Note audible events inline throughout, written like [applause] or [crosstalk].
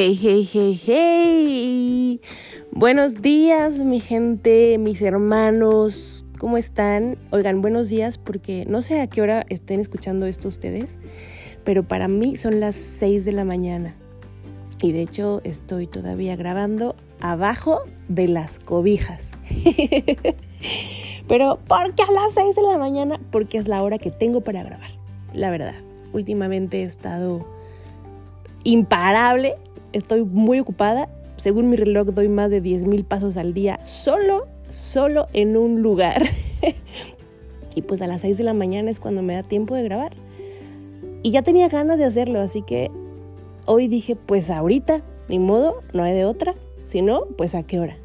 Hey, hey, hey, hey. Buenos días, mi gente, mis hermanos. ¿Cómo están? Oigan, buenos días porque no sé a qué hora estén escuchando esto ustedes, pero para mí son las 6 de la mañana. Y de hecho estoy todavía grabando abajo de las cobijas. [laughs] pero ¿por qué a las 6 de la mañana? Porque es la hora que tengo para grabar. La verdad, últimamente he estado imparable, estoy muy ocupada. Según mi reloj doy más de 10 mil pasos al día solo, solo en un lugar. [laughs] y pues a las 6 de la mañana es cuando me da tiempo de grabar. Y ya tenía ganas de hacerlo, así que hoy dije, pues ahorita, ni modo, no hay de otra. Si no, pues a qué hora.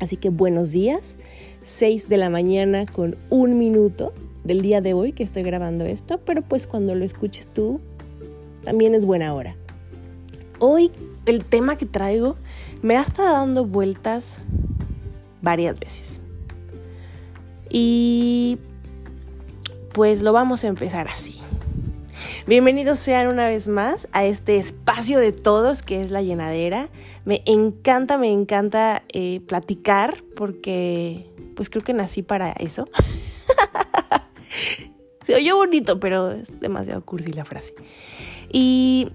Así que buenos días, 6 de la mañana con un minuto del día de hoy que estoy grabando esto, pero pues cuando lo escuches tú, también es buena hora. Hoy el tema que traigo me ha estado dando vueltas varias veces. Y pues lo vamos a empezar así. Bienvenidos sean una vez más a este espacio de todos que es la llenadera. Me encanta, me encanta eh, platicar porque pues creo que nací para eso. [laughs] Se oyó bonito, pero es demasiado cursi la frase. Y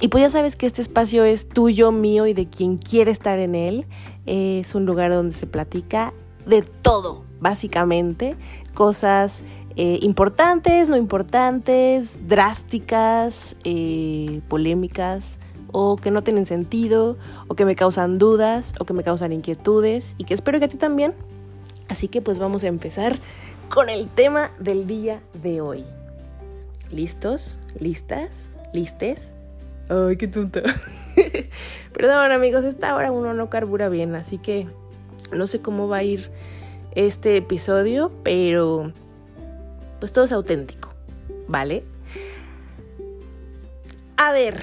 y pues ya sabes que este espacio es tuyo, mío y de quien quiere estar en él. Es un lugar donde se platica de todo, básicamente. Cosas eh, importantes, no importantes, drásticas, eh, polémicas, o que no tienen sentido, o que me causan dudas, o que me causan inquietudes, y que espero que a ti también. Así que pues vamos a empezar con el tema del día de hoy. ¿Listos? ¿Listas? ¿Listes? Ay, qué tonta. [laughs] Perdón, amigos, esta hora uno no carbura bien, así que no sé cómo va a ir este episodio, pero pues todo es auténtico, ¿vale? A ver,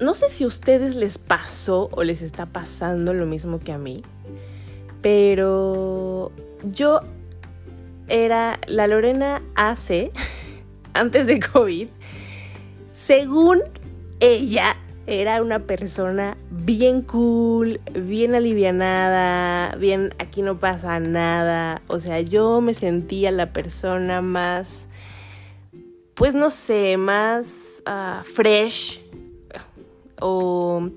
no sé si a ustedes les pasó o les está pasando lo mismo que a mí, pero yo era la Lorena AC [laughs] antes de COVID según ella, era una persona bien cool, bien alivianada, bien aquí no pasa nada. O sea, yo me sentía la persona más, pues no sé, más ah, fresh. O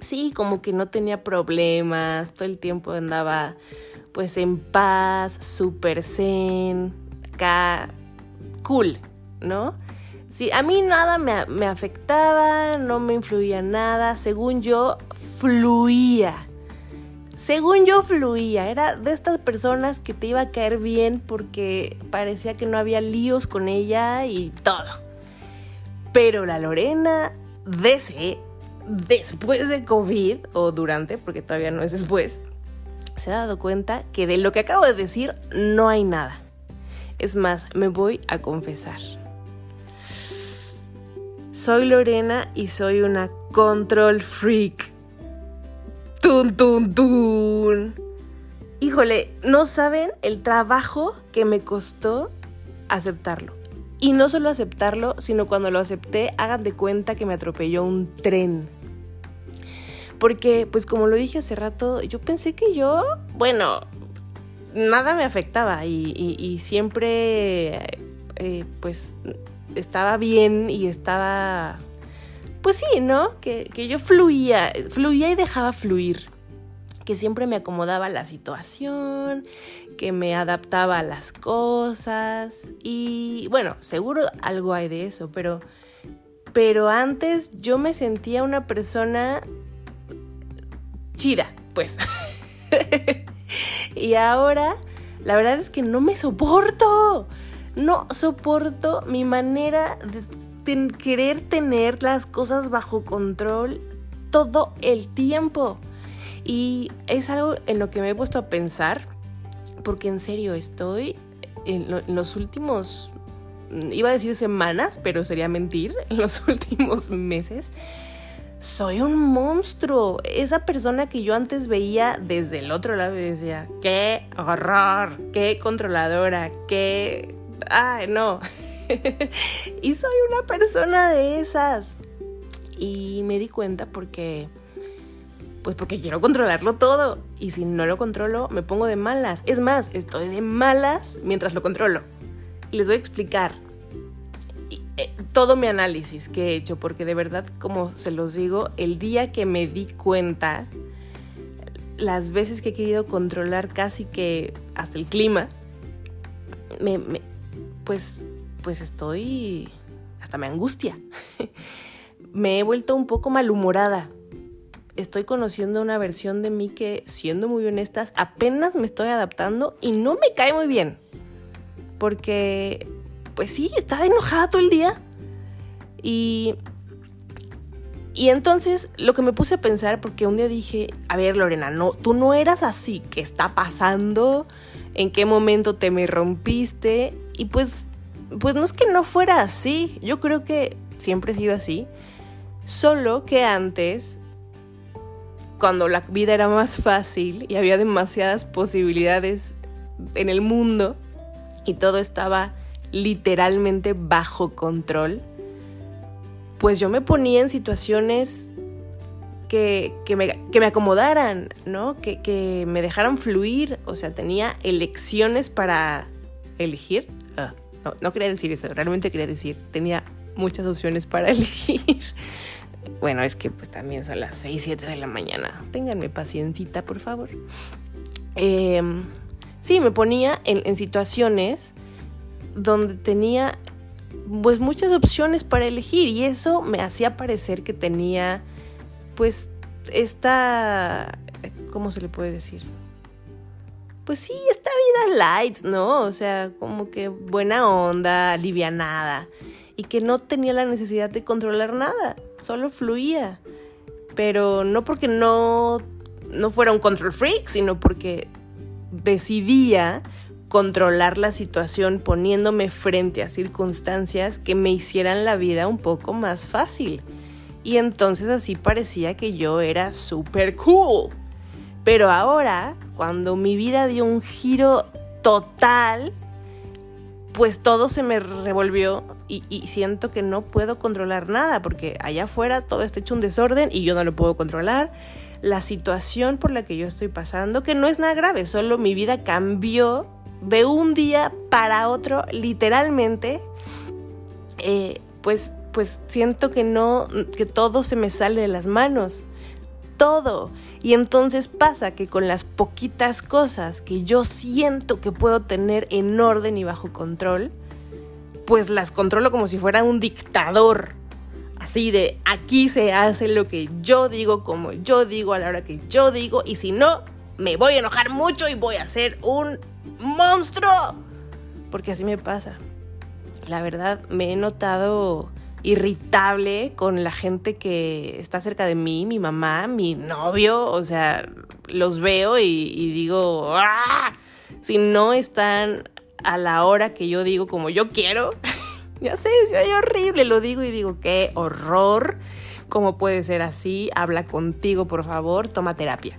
sí, como que no tenía problemas, todo el tiempo andaba pues en paz, súper zen, acá, cool, ¿no? Sí, a mí nada me, afectaba, no me influía nada, según yo, fluía. Según yo fluía, era de estas personas que te iba a caer bien porque parecía que no había líos con ella y todo. Pero la Lorena, desde, después de COVID, o durante, porque todavía no es después, se ha dado cuenta que de lo que acabo de decir no hay nada. Es más, me voy a confesar. Soy Lorena y soy una control freak. Tun, tun, tun. Híjole, no saben el trabajo que me costó aceptarlo. Y no solo aceptarlo, sino cuando lo acepté, hagan de cuenta que me atropelló un tren. Porque, pues como lo dije hace rato, yo pensé que yo, bueno, nada me afectaba y, siempre, eh, pues, estaba bien y estaba, pues sí, ¿no? Que, yo fluía, fluía y dejaba fluir, que siempre me acomodaba la situación, que me adaptaba a las cosas y bueno, seguro algo hay de eso, pero, pero antes yo me sentía una persona chida, pues. [laughs] y ahora, la verdad es que no me soporto. No soporto mi manera de querer tener las cosas bajo control todo el tiempo. Y es algo en lo que me he puesto a pensar, porque en serio estoy en, los últimos, iba a decir semanas, pero sería mentir, [laughs] en los últimos meses, soy un monstruo. Esa persona que yo antes veía desde el otro lado y decía, qué horror, qué controladora, qué ay, no. [laughs] y soy una persona de esas. Y me di cuenta porque, pues porque quiero controlarlo todo. Y si no lo controlo, me pongo de malas. Es más, estoy de malas mientras lo controlo. Y les voy a explicar eh, todo mi análisis que he hecho, porque de verdad, como se los digo, el día que me di cuenta, las veces que he querido controlar casi que hasta el clima, me, pues, pues estoy, hasta me angustia. [laughs] me he vuelto un poco malhumorada. Estoy conociendo una versión de mí que, siendo muy honestas, apenas me estoy adaptando y no me cae muy bien. Porque pues sí, estaba enojada todo el día. Y, y entonces lo que me puse a pensar, porque un día dije, a ver Lorena, no, tú no eras así, ¿qué está pasando? ¿En qué momento te me rompiste? Y pues, pues no es que no fuera así, yo creo que siempre he sido así, solo que antes, cuando la vida era más fácil y había demasiadas posibilidades en el mundo y todo estaba literalmente bajo control, pues yo me ponía en situaciones que, me, acomodaran, ¿no? Que, me dejaran fluir, o sea, tenía elecciones para elegir. Ah, no, no quería decir eso, realmente quería decir, tenía muchas opciones para [laughs] elegir. Bueno, es que pues también son las 6, 7 de la mañana. Ténganme paciencita, por favor. Em, sí, me ponía en, en situaciones donde tenía pues muchas opciones para elegir y eso me hacía parecer que tenía pues esta ¿cómo se le puede decir? Pues sí, esta vida light, ¿no? O sea, como que buena onda, alivianada y que no tenía la necesidad de controlar nada, solo fluía. Pero no porque no no fuera un control freak, sino porque decidía controlar la situación poniéndome frente a circunstancias que me hicieran la vida un poco más fácil. Y entonces así parecía que yo era súper cool. Pero ahora, cuando mi vida dio un giro total, pues todo se me revolvió y, siento que no puedo controlar nada porque allá afuera todo está hecho un desorden y yo no lo puedo controlar. La situación por la que yo estoy pasando, que no es nada grave, solo mi vida cambió de un día para otro, literalmente, eh, pues, pues siento que no, que todo se me sale de las manos. Todo. Y entonces pasa que con las poquitas cosas que yo siento que puedo tener en orden y bajo control, pues las controlo como si fuera un dictador. Así de aquí se hace lo que yo digo, como yo digo, a la hora que yo digo, y si no, me voy a enojar mucho y voy a hacer un monstruo. Porque así me pasa. La verdad, me he notado irritable con la gente que está cerca de mí, mi mamá, mi novio, o sea, los veo y, digo, ¡ah! si no están a la hora que yo digo como yo quiero, [laughs] ya sé, es horrible, lo digo y digo, qué horror, ¿cómo puede ser así? Habla contigo, por favor, toma terapia.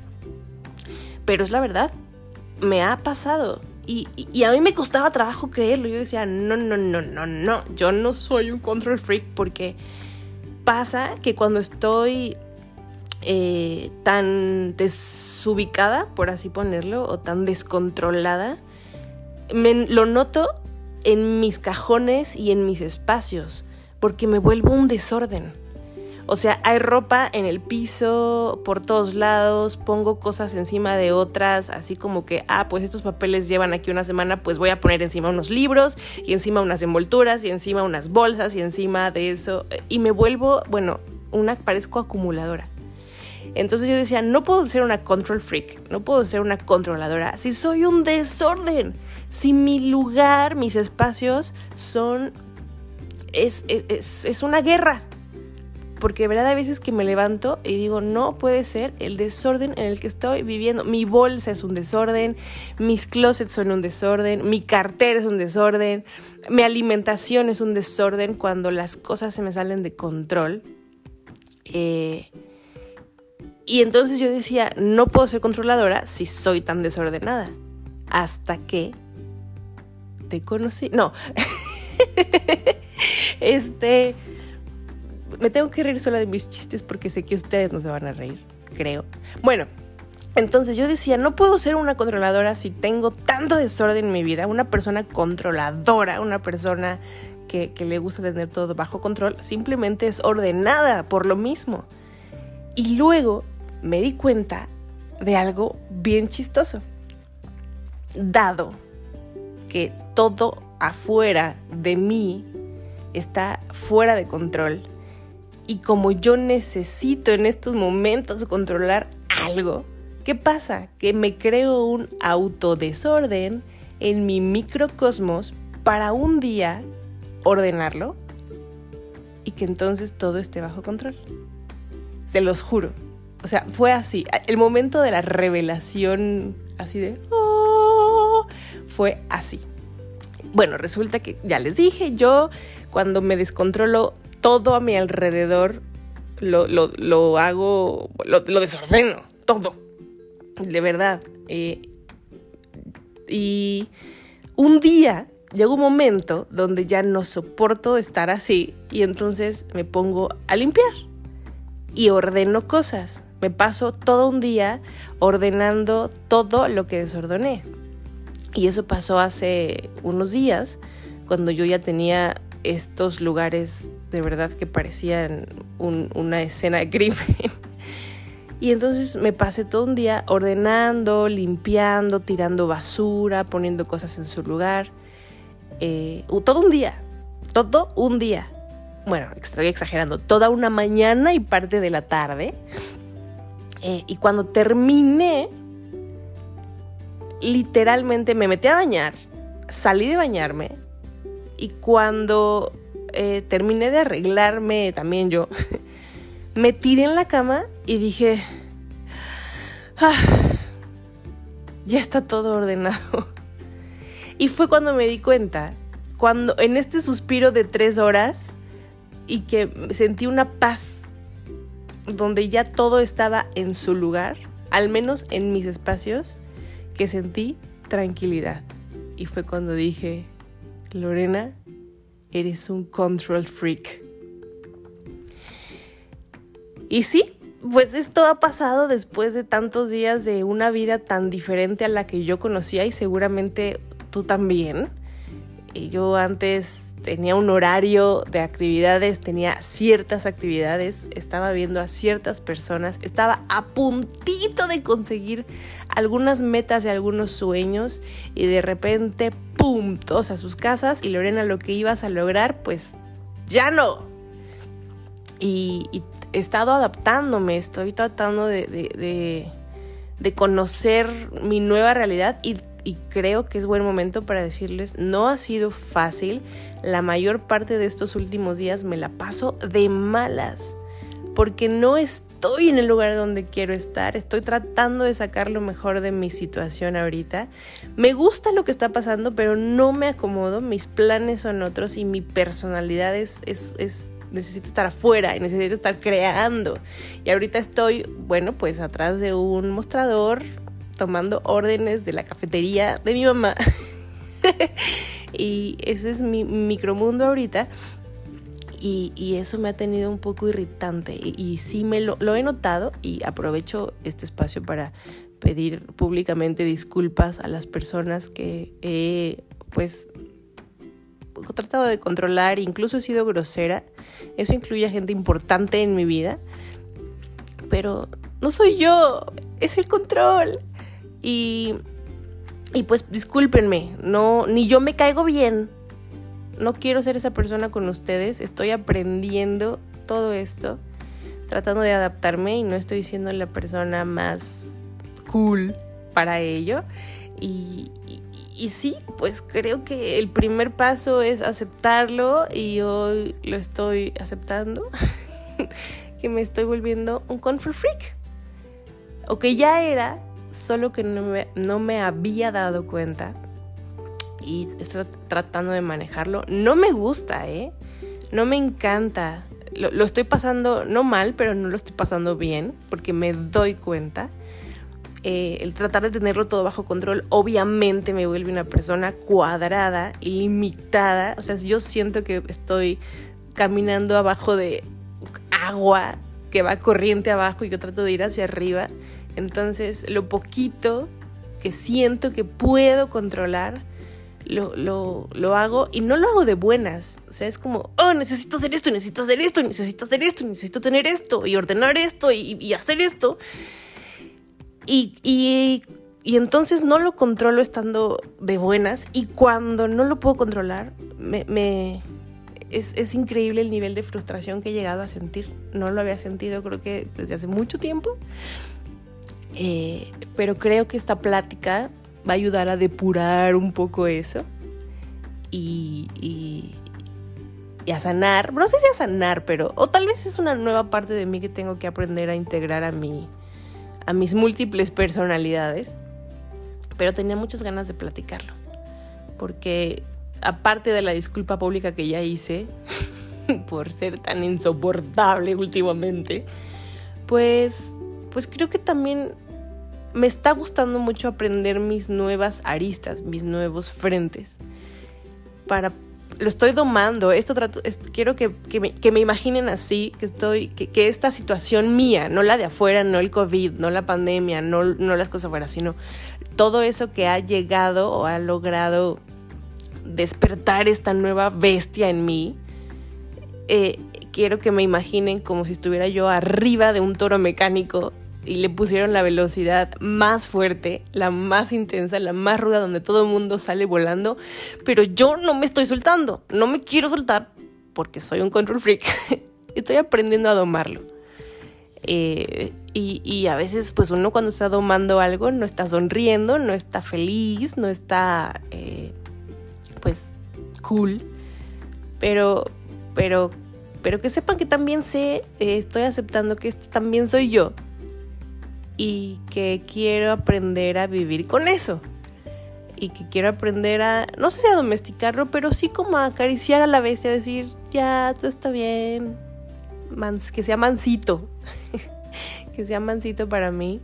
Pero es la verdad, me ha pasado. Y, a mí me costaba trabajo creerlo. Yo decía, no, no, no, no, no, yo no soy un control freak porque pasa que cuando estoy eh, tan desubicada, por así ponerlo, o tan descontrolada, me, lo noto en mis cajones y en mis espacios, porque me vuelvo un desorden. O sea, hay ropa en el piso, por todos lados, pongo cosas encima de otras, así como que, ah, pues estos papeles llevan aquí una semana, pues voy a poner encima unos libros y encima unas envolturas y encima unas bolsas y encima de eso. Y me vuelvo, bueno, una, parezco acumuladora. Entonces yo decía, no puedo ser una control freak, no puedo ser una controladora, si soy un desorden, si mi lugar, mis espacios son, es, es, es una guerra, porque de verdad hay veces que me levanto y digo, no puede ser el desorden en el que estoy viviendo. Mi bolsa es un desorden, mis closets son un desorden, mi cartera es un desorden, mi alimentación es un desorden cuando las cosas se me salen de control. Eh, y entonces yo decía, no puedo ser controladora si soy tan desordenada. Hasta que te conocí. No. [laughs] este me tengo que reír sola de mis chistes porque sé que ustedes no se van a reír, creo. Bueno, entonces yo decía, no puedo ser una controladora si tengo tanto desorden en mi vida, una persona controladora, una persona que, le gusta tener todo bajo control, simplemente es ordenada por lo mismo. Y luego me di cuenta de algo bien chistoso. Dado que todo afuera de mí está fuera de control y como yo necesito en estos momentos controlar algo, ¿qué pasa? Que me creo un autodesorden en mi microcosmos para un día ordenarlo y que entonces todo esté bajo control. Se los juro. O sea, fue así. El momento de la revelación, así de... Oh", fue así. Bueno, resulta que ya les dije, yo cuando me descontrolo todo a mi alrededor, lo, hago, lo, desordeno, todo. De verdad. Eh, y un día llega un momento donde ya no soporto estar así y entonces me pongo a limpiar y ordeno cosas. Me paso todo un día ordenando todo lo que desordené. Y eso pasó hace unos días, cuando yo ya tenía estos lugares de verdad que parecían una escena de crimen. [laughs] Y entonces me pasé todo un día ordenando, limpiando, tirando basura, poniendo cosas en su lugar. Eh, todo un día, todo un día. Bueno, estoy exagerando, toda una mañana y parte de la tarde. Eh, y cuando terminé, literalmente me metí a bañar, salí de bañarme y cuando eh, terminé de arreglarme también yo, [laughs] me tiré en la cama y dije, ah, ya está todo ordenado. [laughs] Y fue cuando me di cuenta, cuando en este suspiro de tres horas y que sentí una paz donde ya todo estaba en su lugar, al menos en mis espacios, que sentí tranquilidad. Y fue cuando dije, Lorena, eres un control freak. Y sí, pues esto ha pasado después de tantos días de una vida tan diferente a la que yo conocía y seguramente tú también. Y yo antes tenía un horario de actividades, tenía ciertas actividades, estaba viendo a ciertas personas, estaba a puntito de conseguir algunas metas y algunos sueños y de repente, ¡pum!, todos a sus casas y Lorena lo que ibas a lograr, pues ya no. Y, he estado adaptándome, estoy tratando de, de, de conocer mi nueva realidad y y creo que es buen momento para decirles, no ha sido fácil. La mayor parte de estos últimos días me la paso de malas, porque no estoy en el lugar donde quiero estar, estoy tratando de sacar lo mejor de mi situación ahorita. Me gusta lo que está pasando, pero no me acomodo, mis planes son otros y mi personalidad es, es, es necesito estar afuera y necesito estar creando. Y ahorita estoy, bueno, pues atrás de un mostrador tomando órdenes de la cafetería de mi mamá. [laughs] y ese es mi micromundo ahorita. Y, eso me ha tenido un poco irritante. Y, sí me lo, he notado y aprovecho este espacio para pedir públicamente disculpas a las personas que he pues tratado de controlar, incluso he sido grosera. Eso incluye a gente importante en mi vida. Pero no soy yo, es el control. Y, y pues discúlpenme, no, ni yo me caigo bien. No quiero ser esa persona con ustedes. Estoy aprendiendo todo esto, tratando de adaptarme y no estoy siendo la persona más cool para ello. Y, y, sí, pues creo que el primer paso es aceptarlo y hoy lo estoy aceptando, [laughs] que me estoy volviendo un control freak. O que ya era, solo que no me, no me había dado cuenta y estoy tratando de manejarlo. No me gusta, ¿eh? No me encanta. Lo, estoy pasando, no mal, pero no lo estoy pasando bien, porque me doy cuenta. Eh, el tratar de tenerlo todo bajo control, obviamente me vuelve una persona cuadrada limitada. O sea, yo siento que estoy caminando abajo de agua que va corriente abajo y yo trato de ir hacia arriba. Entonces, lo poquito que siento que puedo controlar, lo, lo, hago y no lo hago de buenas. O sea, es como, oh, necesito hacer esto, necesito hacer esto, necesito hacer esto, necesito tener esto y ordenar esto y, hacer esto. Y, y, y, entonces no lo controlo estando de buenas y cuando no lo puedo controlar, me, me es, es, increíble el nivel de frustración que he llegado a sentir. No lo había sentido creo que desde hace mucho tiempo. Eh, pero creo que esta plática va a ayudar a depurar un poco eso y, y, a sanar, no sé si a sanar, pero o tal vez es una nueva parte de mí que tengo que aprender a integrar a mi, a mis múltiples personalidades, pero tenía muchas ganas de platicarlo, porque aparte de la disculpa pública que ya hice [laughs] por ser tan insoportable últimamente, pues pues creo que también me está gustando mucho aprender mis nuevas aristas, mis nuevos frentes. Para lo estoy domando. Esto trato, quiero que, me, imaginen así, que estoy, que, esta situación mía, no la de afuera, no el COVID, no la pandemia, no, no las cosas afuera, sino todo eso que ha llegado o ha logrado despertar esta nueva bestia en mí. Eh, quiero que me imaginen como si estuviera yo arriba de un toro mecánico y le pusieron la velocidad más fuerte, la más intensa, la más ruda, donde todo el mundo sale volando, pero yo no me estoy soltando, no me quiero soltar porque soy un control freak, [laughs] estoy aprendiendo a domarlo. Eh, y, a veces pues uno cuando está domando algo no está sonriendo, no está feliz, no está eh, pues cool, pero, pero, pero que sepan que también sé, eh, estoy aceptando que este también soy yo y que quiero aprender a vivir con eso. Y que quiero aprender a, no sé si a domesticarlo, pero sí como a acariciar a la bestia, decir, ya, todo está bien, que sea mansito, [laughs] que sea mansito para mí,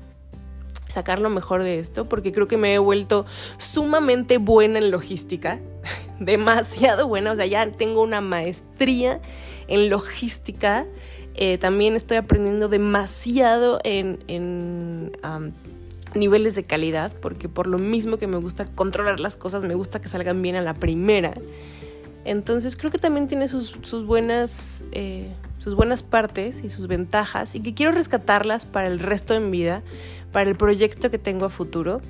sacar lo mejor de esto, porque creo que me he vuelto sumamente buena en logística, [laughs] demasiado buena, o sea, ya tengo una maestría en logística eh, también estoy aprendiendo demasiado en, niveles de calidad, porque por lo mismo que me gusta controlar las cosas, me gusta que salgan bien a la primera. Entonces creo que también tiene sus, buenas, eh, sus buenas partes y sus ventajas y que quiero rescatarlas para el resto de mi vida, para el proyecto que tengo a futuro.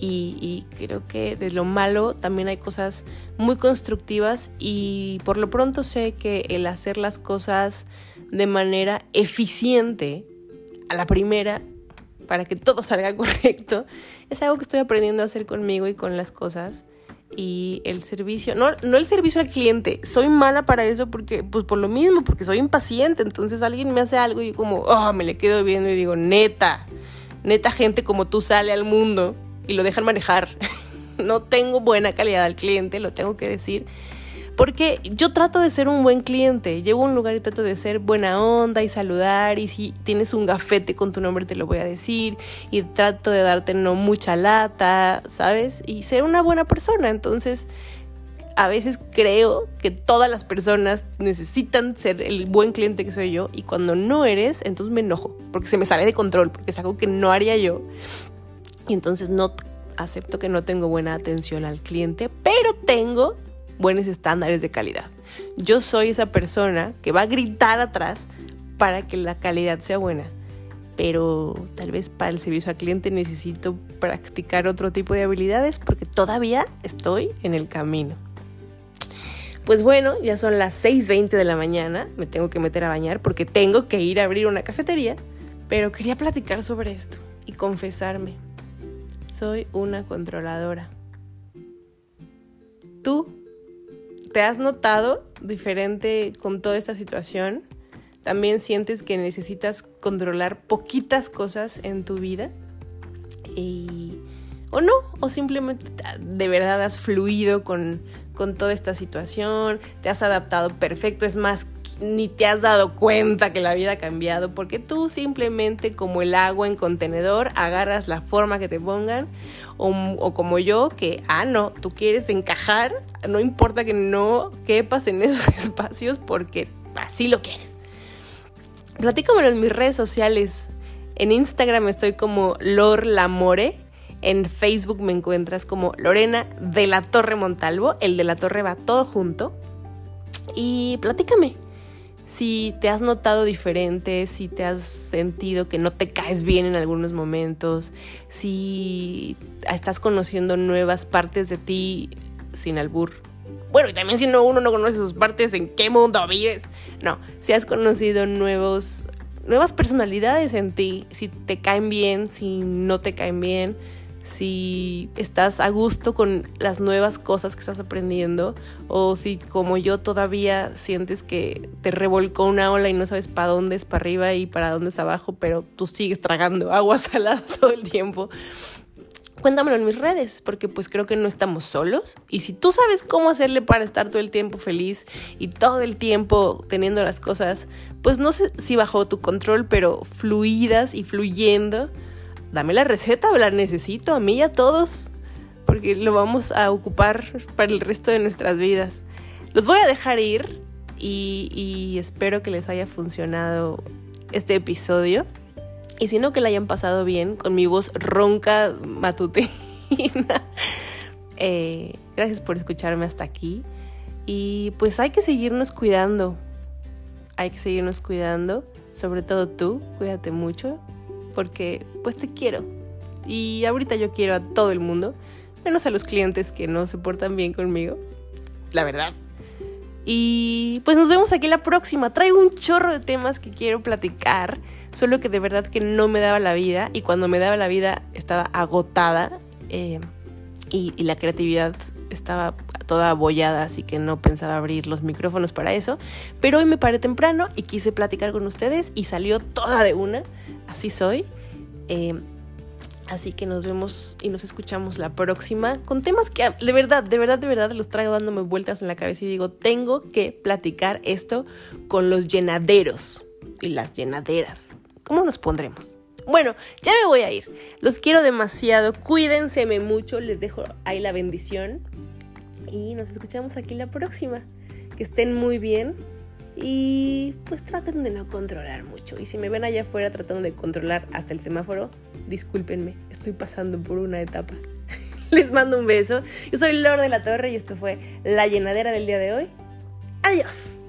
Y, creo que de lo malo también hay cosas muy constructivas y por lo pronto sé que el hacer las cosas de manera eficiente a la primera para que todo salga [laughs] correcto, es algo que estoy aprendiendo a hacer conmigo y con las cosas. Y el servicio, no, no el servicio al cliente, soy mala para eso porque, pues por lo mismo, porque soy impaciente. Entonces alguien me hace algo y yo como, oh, me le quedo viendo y digo, neta, neta gente como tú sale al mundo y lo dejan manejar. [laughs] no tengo buena calidad al cliente, lo tengo que decir. Porque yo trato de ser un buen cliente. Llego a un lugar y trato de ser buena onda y saludar. Y si tienes un gafete con tu nombre, te lo voy a decir. Y trato de darte no mucha lata, ¿sabes? Y ser una buena persona. Entonces, a veces creo que todas las personas necesitan ser el buen cliente que soy yo. Y cuando no eres, entonces me enojo. Porque se me sale de control. Porque es algo que no haría yo. Y entonces no acepto que no tengo buena atención al cliente. Pero tengo buenos estándares de calidad. Yo soy esa persona que va a gritar atrás para que la calidad sea buena. Pero tal vez para el servicio al cliente necesito practicar otro tipo de habilidades porque todavía estoy en el camino. Pues bueno, ya son las 6.20 de la mañana, me tengo que meter a bañar porque tengo que ir a abrir una cafetería, pero quería platicar sobre esto y confesarme. Soy una controladora. ¿Tú ¿Te has notado diferente con toda esta situación? ¿También sientes que necesitas controlar poquitas cosas en tu vida? Y, ¿O no? ¿O simplemente de verdad has fluido con, con toda esta situación? ¿Te has adaptado perfecto? Es más, ni te has dado cuenta que la vida ha cambiado porque tú simplemente como el agua en contenedor agarras la forma que te pongan o, como yo que, ah, no, tú quieres encajar, no importa que no quepas en [laughs] esos espacios porque así lo quieres. platícamelo en mis redes sociales. En Instagram estoy como Lor Lamore. En Facebook me encuentras como Lorena de la Torre Montalvo. El de la Torre va todo junto. Y platícame si te has notado diferente, si te has sentido que no te caes bien en algunos momentos, si estás conociendo nuevas partes de ti sin albur. Bueno, y también si no uno no conoce sus partes, ¿en qué mundo vives? No, si has conocido nuevos nuevas personalidades en ti, si te caen bien, si no te caen bien, si estás a gusto con las nuevas cosas que estás aprendiendo o si como yo todavía sientes que te revolcó una ola y no sabes para dónde es para arriba y para dónde es abajo, pero tú sigues tragando [laughs] agua salada todo el tiempo. Cuéntamelo en mis redes, porque pues creo que no estamos solos. Y si tú sabes cómo hacerle para estar todo el tiempo feliz y todo el tiempo teniendo las cosas, pues no sé si bajo tu control, pero fluidas y fluyendo, dame la receta, la necesito a mí y a todos, porque lo vamos a ocupar para el resto de nuestras vidas. Los voy a dejar ir y, espero que les haya funcionado este episodio. Y si no, que la hayan pasado bien con mi voz ronca matutina. [laughs] Eh, gracias por escucharme hasta aquí. Y pues hay que seguirnos cuidando. Hay que seguirnos cuidando. Sobre todo tú, cuídate mucho porque pues te quiero. Y ahorita yo quiero a todo el mundo, menos a los clientes que no se portan bien conmigo, la verdad. Y pues nos vemos aquí la próxima. Traigo un chorro de temas que quiero platicar, solo que de verdad que no me daba la vida y cuando me daba la vida estaba agotada eh, y, y la creatividad estaba toda abollada, así que no pensaba abrir los micrófonos para eso. Pero hoy me paré temprano y quise platicar con ustedes y salió toda de una. Así soy. Eh, así que nos vemos y nos escuchamos la próxima con temas que de verdad, de verdad, de verdad los traigo dándome vueltas en la cabeza y digo, tengo que platicar esto con los llenaderos y las llenaderas. ¿Cómo nos pondremos? Bueno, ya me voy a ir. Los quiero demasiado. Cuídense mucho. Les dejo ahí la bendición y nos escuchamos aquí la próxima. Que estén muy bien y pues traten de no controlar mucho. Y si me ven allá afuera tratando de controlar hasta el semáforo, discúlpenme, estoy pasando por una etapa. [laughs] Les mando un beso. Yo soy Lord de la Torre y esto fue la llenadera del día de hoy. Adiós.